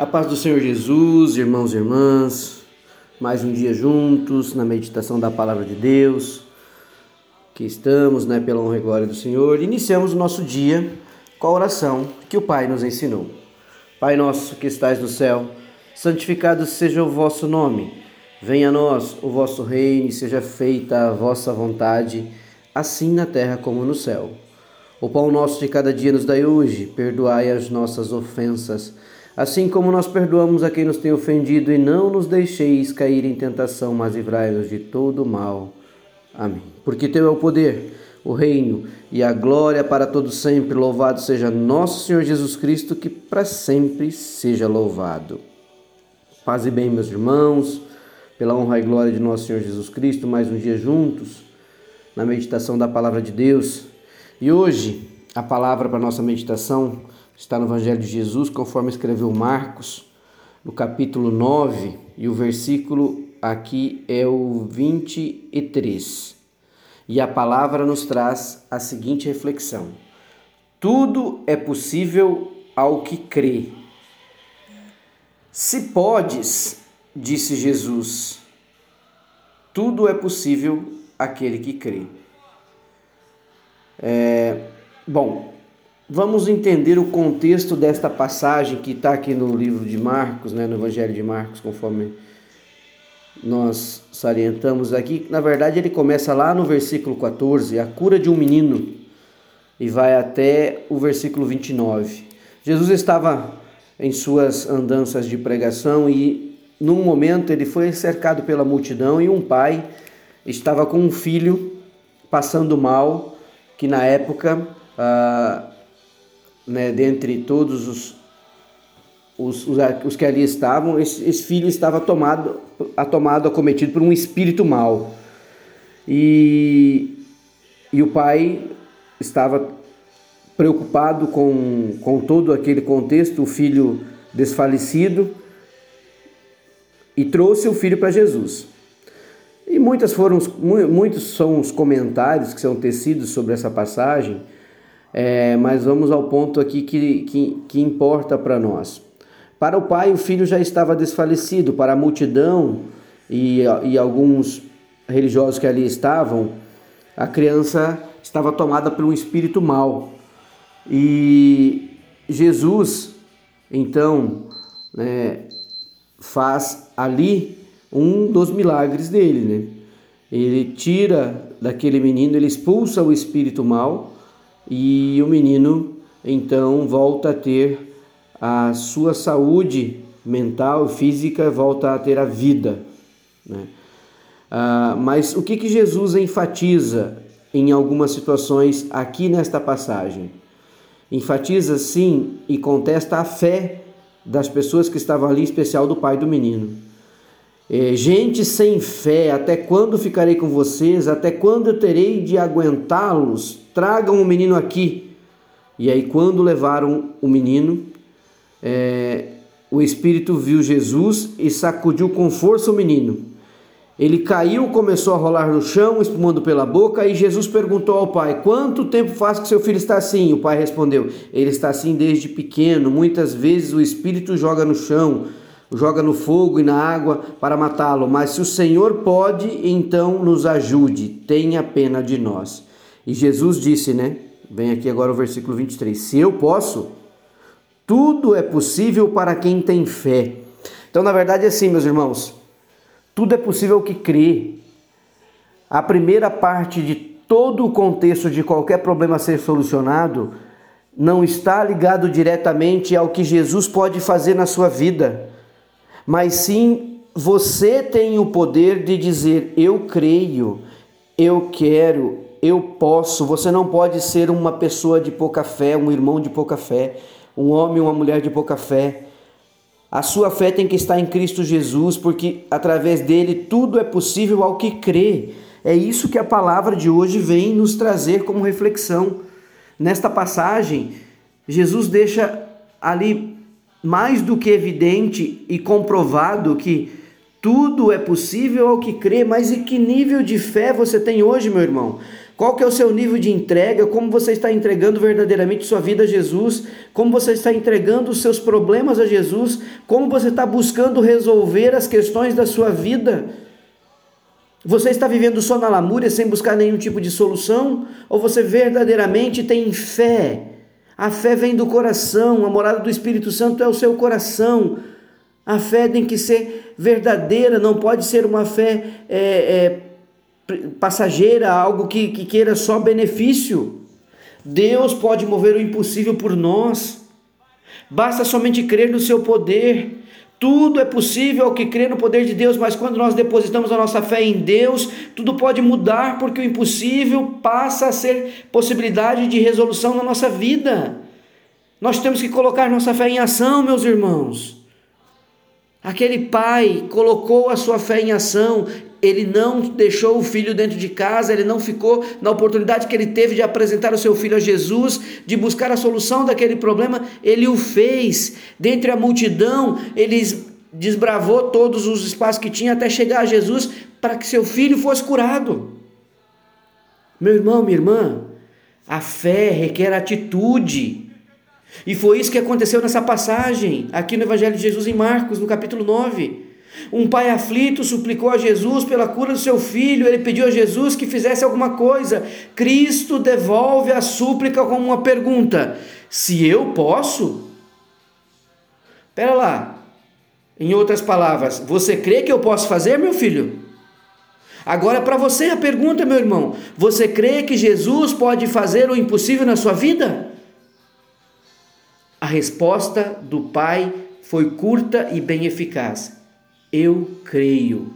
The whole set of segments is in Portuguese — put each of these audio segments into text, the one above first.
A paz do Senhor Jesus, irmãos e irmãs, mais um dia juntos na meditação da palavra de Deus, que estamos, né, pela honra e glória do Senhor. Iniciamos o nosso dia com a oração que o Pai nos ensinou. Pai nosso que estais no céu, santificado seja o vosso nome. Venha a nós o vosso reino e seja feita a vossa vontade, assim na terra como no céu. O pão nosso de cada dia nos dai hoje, perdoai as nossas ofensas assim como nós perdoamos a quem nos tem ofendido, e não nos deixeis cair em tentação, mas livrai-nos de todo mal. Amém. Porque teu é o poder, o reino e a glória para todos sempre. Louvado seja nosso Senhor Jesus Cristo, que para sempre seja louvado. Paz e bem, meus irmãos, pela honra e glória de nosso Senhor Jesus Cristo, mais um dia juntos na meditação da palavra de Deus. E hoje, a palavra para nossa meditação está no Evangelho de Jesus, conforme escreveu Marcos, no capítulo 9, e o versículo aqui é o 23. E a palavra nos traz a seguinte reflexão: Tudo é possível ao que crê. Se podes, disse Jesus, tudo é possível àquele que crê. É, bom, Vamos entender o contexto desta passagem que está aqui no livro de Marcos, né, no Evangelho de Marcos, conforme nós salientamos aqui. Na verdade, ele começa lá no versículo 14, a cura de um menino, e vai até o versículo 29. Jesus estava em suas andanças de pregação e, num momento, ele foi cercado pela multidão e um pai estava com um filho passando mal, que na época. Ah, né, dentre todos os, os, os, os, que ali estavam, esse, esse filho estava tomado, tomado, acometido por um espírito mau. E, e o pai estava preocupado com, com todo aquele contexto, o filho desfalecido, e trouxe o filho para Jesus. E muitas foram, muitos são os comentários que são tecidos sobre essa passagem, é, mas vamos ao ponto aqui que, que, que importa para nós. Para o pai, o filho já estava desfalecido, para a multidão e, e alguns religiosos que ali estavam, a criança estava tomada por um espírito mau. E Jesus, então, né, faz ali um dos milagres dele, né? Ele tira daquele menino, ele expulsa o espírito mau e o menino então volta a ter a sua saúde mental, física, volta a ter a vida. Né? Ah, mas o que, que Jesus enfatiza em algumas situações aqui nesta passagem? Enfatiza sim e contesta a fé das pessoas que estavam ali, em especial do pai do menino. É, gente sem fé, até quando ficarei com vocês? Até quando eu terei de aguentá-los? Tragam o menino aqui. E aí, quando levaram o menino, é, o Espírito viu Jesus e sacudiu com força o menino. Ele caiu, começou a rolar no chão, espumando pela boca, e Jesus perguntou ao pai: Quanto tempo faz que seu filho está assim? O pai respondeu: Ele está assim desde pequeno. Muitas vezes o Espírito joga no chão joga no fogo e na água para matá-lo, mas se o Senhor pode, então nos ajude, tenha pena de nós. E Jesus disse, né? Vem aqui agora o versículo 23. Se eu posso, tudo é possível para quem tem fé. Então, na verdade, é assim, meus irmãos, tudo é possível que crê. A primeira parte de todo o contexto de qualquer problema a ser solucionado não está ligado diretamente ao que Jesus pode fazer na sua vida mas sim você tem o poder de dizer: Eu creio, eu quero, eu posso. Você não pode ser uma pessoa de pouca fé, um irmão de pouca fé, um homem, uma mulher de pouca fé. A sua fé tem que estar em Cristo Jesus, porque através dele tudo é possível ao que crê. É isso que a palavra de hoje vem nos trazer como reflexão. Nesta passagem, Jesus deixa ali mais do que evidente e comprovado que tudo é possível ao que crê, mas e que nível de fé você tem hoje, meu irmão? Qual que é o seu nível de entrega? Como você está entregando verdadeiramente sua vida a Jesus? Como você está entregando os seus problemas a Jesus? Como você está buscando resolver as questões da sua vida? Você está vivendo só na lamúria sem buscar nenhum tipo de solução? Ou você verdadeiramente tem fé? A fé vem do coração, a morada do Espírito Santo é o seu coração. A fé tem que ser verdadeira, não pode ser uma fé é, é, passageira, algo que, que queira só benefício. Deus pode mover o impossível por nós. Basta somente crer no seu poder. Tudo é possível ao que crê no poder de Deus, mas quando nós depositamos a nossa fé em Deus, tudo pode mudar, porque o impossível passa a ser possibilidade de resolução na nossa vida. Nós temos que colocar nossa fé em ação, meus irmãos. Aquele pai colocou a sua fé em ação, ele não deixou o filho dentro de casa, ele não ficou na oportunidade que ele teve de apresentar o seu filho a Jesus, de buscar a solução daquele problema, ele o fez. Dentre a multidão, ele desbravou todos os espaços que tinha até chegar a Jesus para que seu filho fosse curado. Meu irmão, minha irmã, a fé requer atitude. E foi isso que aconteceu nessa passagem, aqui no Evangelho de Jesus em Marcos, no capítulo 9. Um pai aflito suplicou a Jesus pela cura do seu filho, ele pediu a Jesus que fizesse alguma coisa. Cristo devolve a súplica com uma pergunta: Se eu posso? Pera lá. Em outras palavras, você crê que eu posso fazer, meu filho? Agora, para você a pergunta, meu irmão: você crê que Jesus pode fazer o impossível na sua vida? Resposta do pai foi curta e bem eficaz. Eu creio.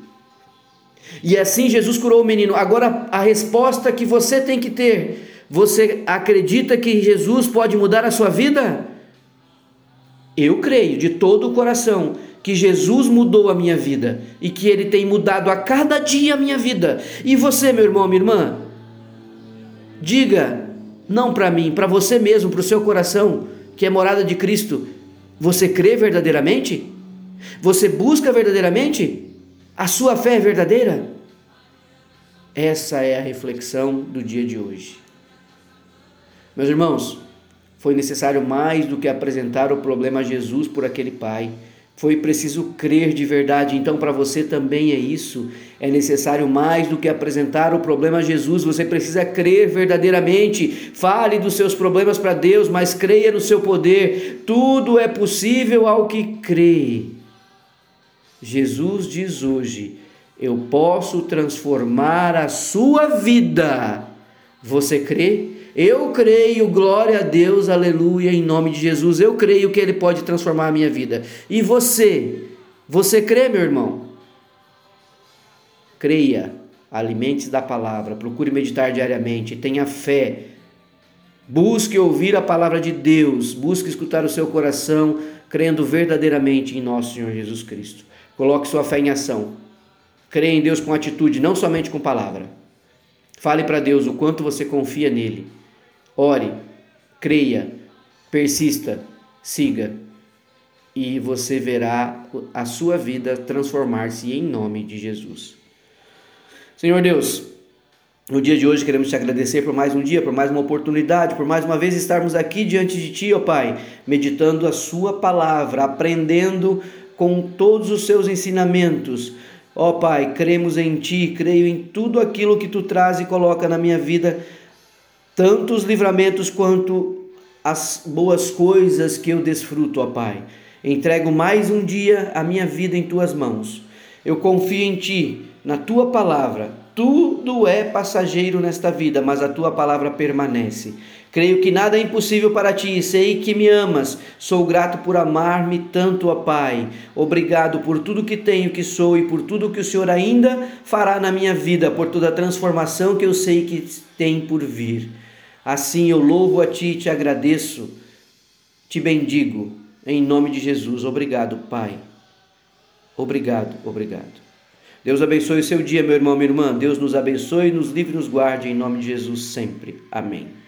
E assim Jesus curou o menino. Agora a resposta que você tem que ter: você acredita que Jesus pode mudar a sua vida? Eu creio de todo o coração que Jesus mudou a minha vida e que ele tem mudado a cada dia a minha vida. E você, meu irmão, minha irmã, diga não para mim, para você mesmo, para o seu coração, que é morada de Cristo. Você crê verdadeiramente? Você busca verdadeiramente? A sua fé é verdadeira? Essa é a reflexão do dia de hoje. Meus irmãos, foi necessário mais do que apresentar o problema a Jesus por aquele pai. Foi preciso crer de verdade. Então, para você também é isso. É necessário mais do que apresentar o problema a Jesus. Você precisa crer verdadeiramente. Fale dos seus problemas para Deus, mas creia no seu poder. Tudo é possível ao que crê. Jesus diz hoje: Eu posso transformar a sua vida. Você crê? Eu creio, glória a Deus, aleluia, em nome de Jesus. Eu creio que Ele pode transformar a minha vida. E você? Você crê, meu irmão? Creia, alimente-se da palavra, procure meditar diariamente, tenha fé. Busque ouvir a palavra de Deus, busque escutar o seu coração, crendo verdadeiramente em nosso Senhor Jesus Cristo. Coloque sua fé em ação. Creia em Deus com atitude, não somente com palavra. Fale para Deus o quanto você confia nele. Ore, creia, persista, siga. E você verá a sua vida transformar-se em nome de Jesus. Senhor Deus, no dia de hoje queremos te agradecer por mais um dia, por mais uma oportunidade, por mais uma vez estarmos aqui diante de Ti, ó Pai, meditando a Sua palavra, aprendendo com todos os seus ensinamentos. Ó oh, Pai, cremos em Ti, creio em tudo aquilo que Tu traz e coloca na minha vida, tanto os livramentos quanto as boas coisas que eu desfruto, ó Pai. Entrego mais um dia a minha vida em Tuas mãos. Eu confio em Ti, na Tua palavra. Tudo é passageiro nesta vida, mas a Tua palavra permanece. Creio que nada é impossível para ti, sei que me amas. Sou grato por amar-me tanto, ó Pai. Obrigado por tudo que tenho, que sou e por tudo que o Senhor ainda fará na minha vida, por toda a transformação que eu sei que tem por vir. Assim eu louvo a ti e te agradeço, te bendigo, em nome de Jesus. Obrigado, Pai. Obrigado, obrigado. Deus abençoe o seu dia, meu irmão, minha irmã. Deus nos abençoe, nos livre e nos guarde, em nome de Jesus sempre. Amém.